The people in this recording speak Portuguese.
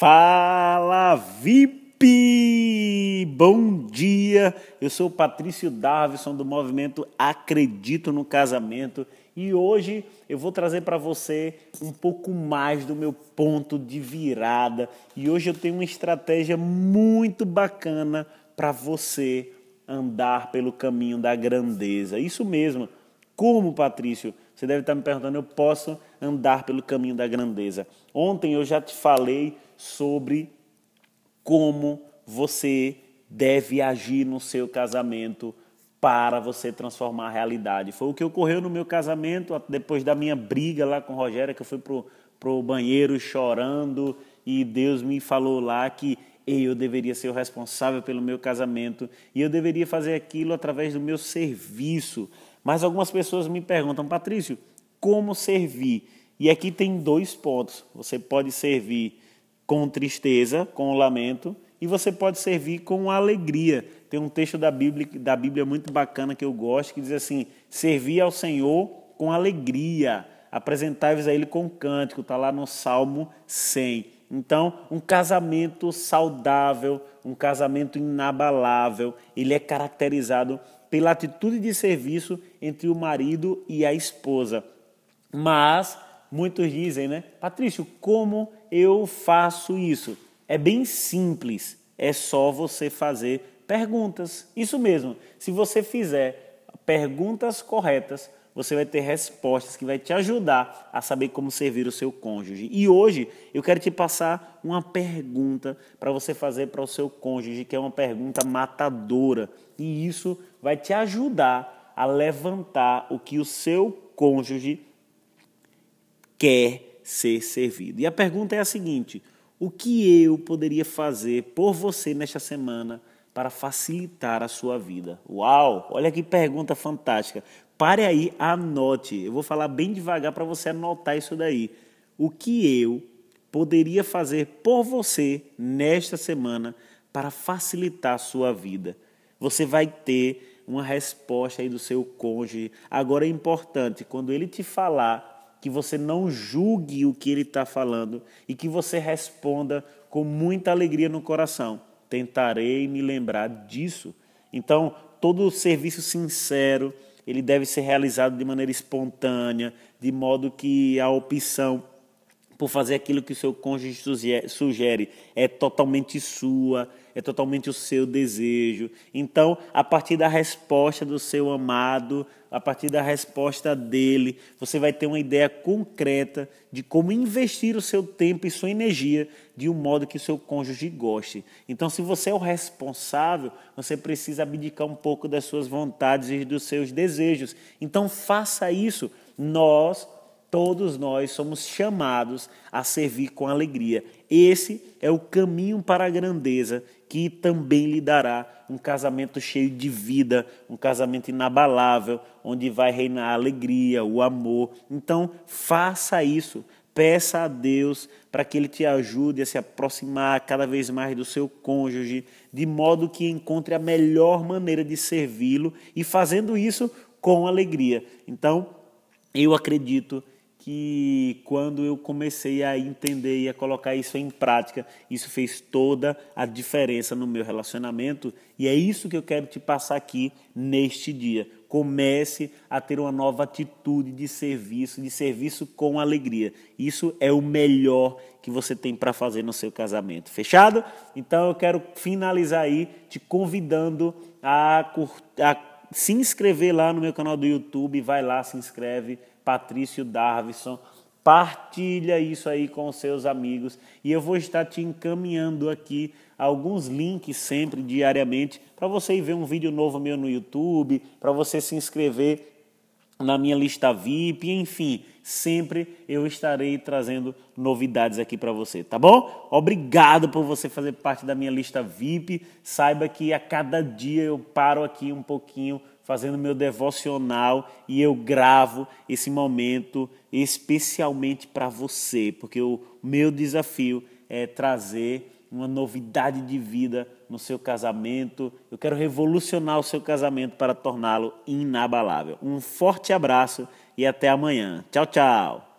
Fala VIP! Bom dia! Eu sou o Patrício Davison do movimento Acredito no Casamento e hoje eu vou trazer para você um pouco mais do meu ponto de virada e hoje eu tenho uma estratégia muito bacana para você andar pelo caminho da grandeza. Isso mesmo. Como, Patrício? Você deve estar me perguntando, eu posso andar pelo caminho da grandeza. Ontem eu já te falei sobre como você deve agir no seu casamento para você transformar a realidade. Foi o que ocorreu no meu casamento, depois da minha briga lá com o Rogério, que eu fui pro, pro banheiro chorando e Deus me falou lá que eu deveria ser o responsável pelo meu casamento e eu deveria fazer aquilo através do meu serviço. Mas algumas pessoas me perguntam, Patrício, como servir? E aqui tem dois pontos. Você pode servir com tristeza, com lamento, e você pode servir com alegria. Tem um texto da Bíblia, da Bíblia muito bacana que eu gosto, que diz assim: servir ao Senhor com alegria, apresentai-vos a Ele com cântico, está lá no Salmo 100. Então, um casamento saudável, um casamento inabalável, ele é caracterizado pela atitude de serviço entre o marido e a esposa. Mas muitos dizem, né? Patrício, como eu faço isso? É bem simples, é só você fazer perguntas. Isso mesmo. Se você fizer perguntas corretas, você vai ter respostas que vai te ajudar a saber como servir o seu cônjuge. E hoje eu quero te passar uma pergunta para você fazer para o seu cônjuge, que é uma pergunta matadora. E isso vai te ajudar a levantar o que o seu cônjuge quer ser servido. E a pergunta é a seguinte: o que eu poderia fazer por você nesta semana para facilitar a sua vida? Uau! Olha que pergunta fantástica. Pare aí, anote. Eu vou falar bem devagar para você anotar isso daí. O que eu poderia fazer por você nesta semana para facilitar a sua vida? Você vai ter uma resposta aí do seu cônjuge. Agora é importante, quando ele te falar, que você não julgue o que ele está falando e que você responda com muita alegria no coração. Tentarei me lembrar disso. Então, todo serviço sincero, ele deve ser realizado de maneira espontânea, de modo que a opção por fazer aquilo que o seu cônjuge sugere é totalmente sua, é totalmente o seu desejo. Então, a partir da resposta do seu amado, a partir da resposta dele, você vai ter uma ideia concreta de como investir o seu tempo e sua energia de um modo que o seu cônjuge goste. Então, se você é o responsável, você precisa abdicar um pouco das suas vontades e dos seus desejos. Então, faça isso. Nós Todos nós somos chamados a servir com alegria. Esse é o caminho para a grandeza que também lhe dará um casamento cheio de vida, um casamento inabalável, onde vai reinar a alegria, o amor. Então, faça isso. Peça a Deus para que Ele te ajude a se aproximar cada vez mais do seu cônjuge, de modo que encontre a melhor maneira de servi-lo e fazendo isso com alegria. Então, eu acredito que quando eu comecei a entender e a colocar isso em prática, isso fez toda a diferença no meu relacionamento e é isso que eu quero te passar aqui neste dia. Comece a ter uma nova atitude de serviço, de serviço com alegria. Isso é o melhor que você tem para fazer no seu casamento. Fechado? Então eu quero finalizar aí te convidando a, a se inscrever lá no meu canal do YouTube, vai lá, se inscreve Patrício Darvison. Partilha isso aí com seus amigos e eu vou estar te encaminhando aqui alguns links sempre diariamente para você ir ver um vídeo novo meu no YouTube, para você se inscrever na minha lista VIP, enfim, sempre eu estarei trazendo novidades aqui para você, tá bom? Obrigado por você fazer parte da minha lista VIP. Saiba que a cada dia eu paro aqui um pouquinho fazendo meu devocional e eu gravo esse momento especialmente para você, porque o meu desafio é trazer uma novidade de vida no seu casamento. Eu quero revolucionar o seu casamento para torná-lo inabalável. Um forte abraço e até amanhã. Tchau, tchau.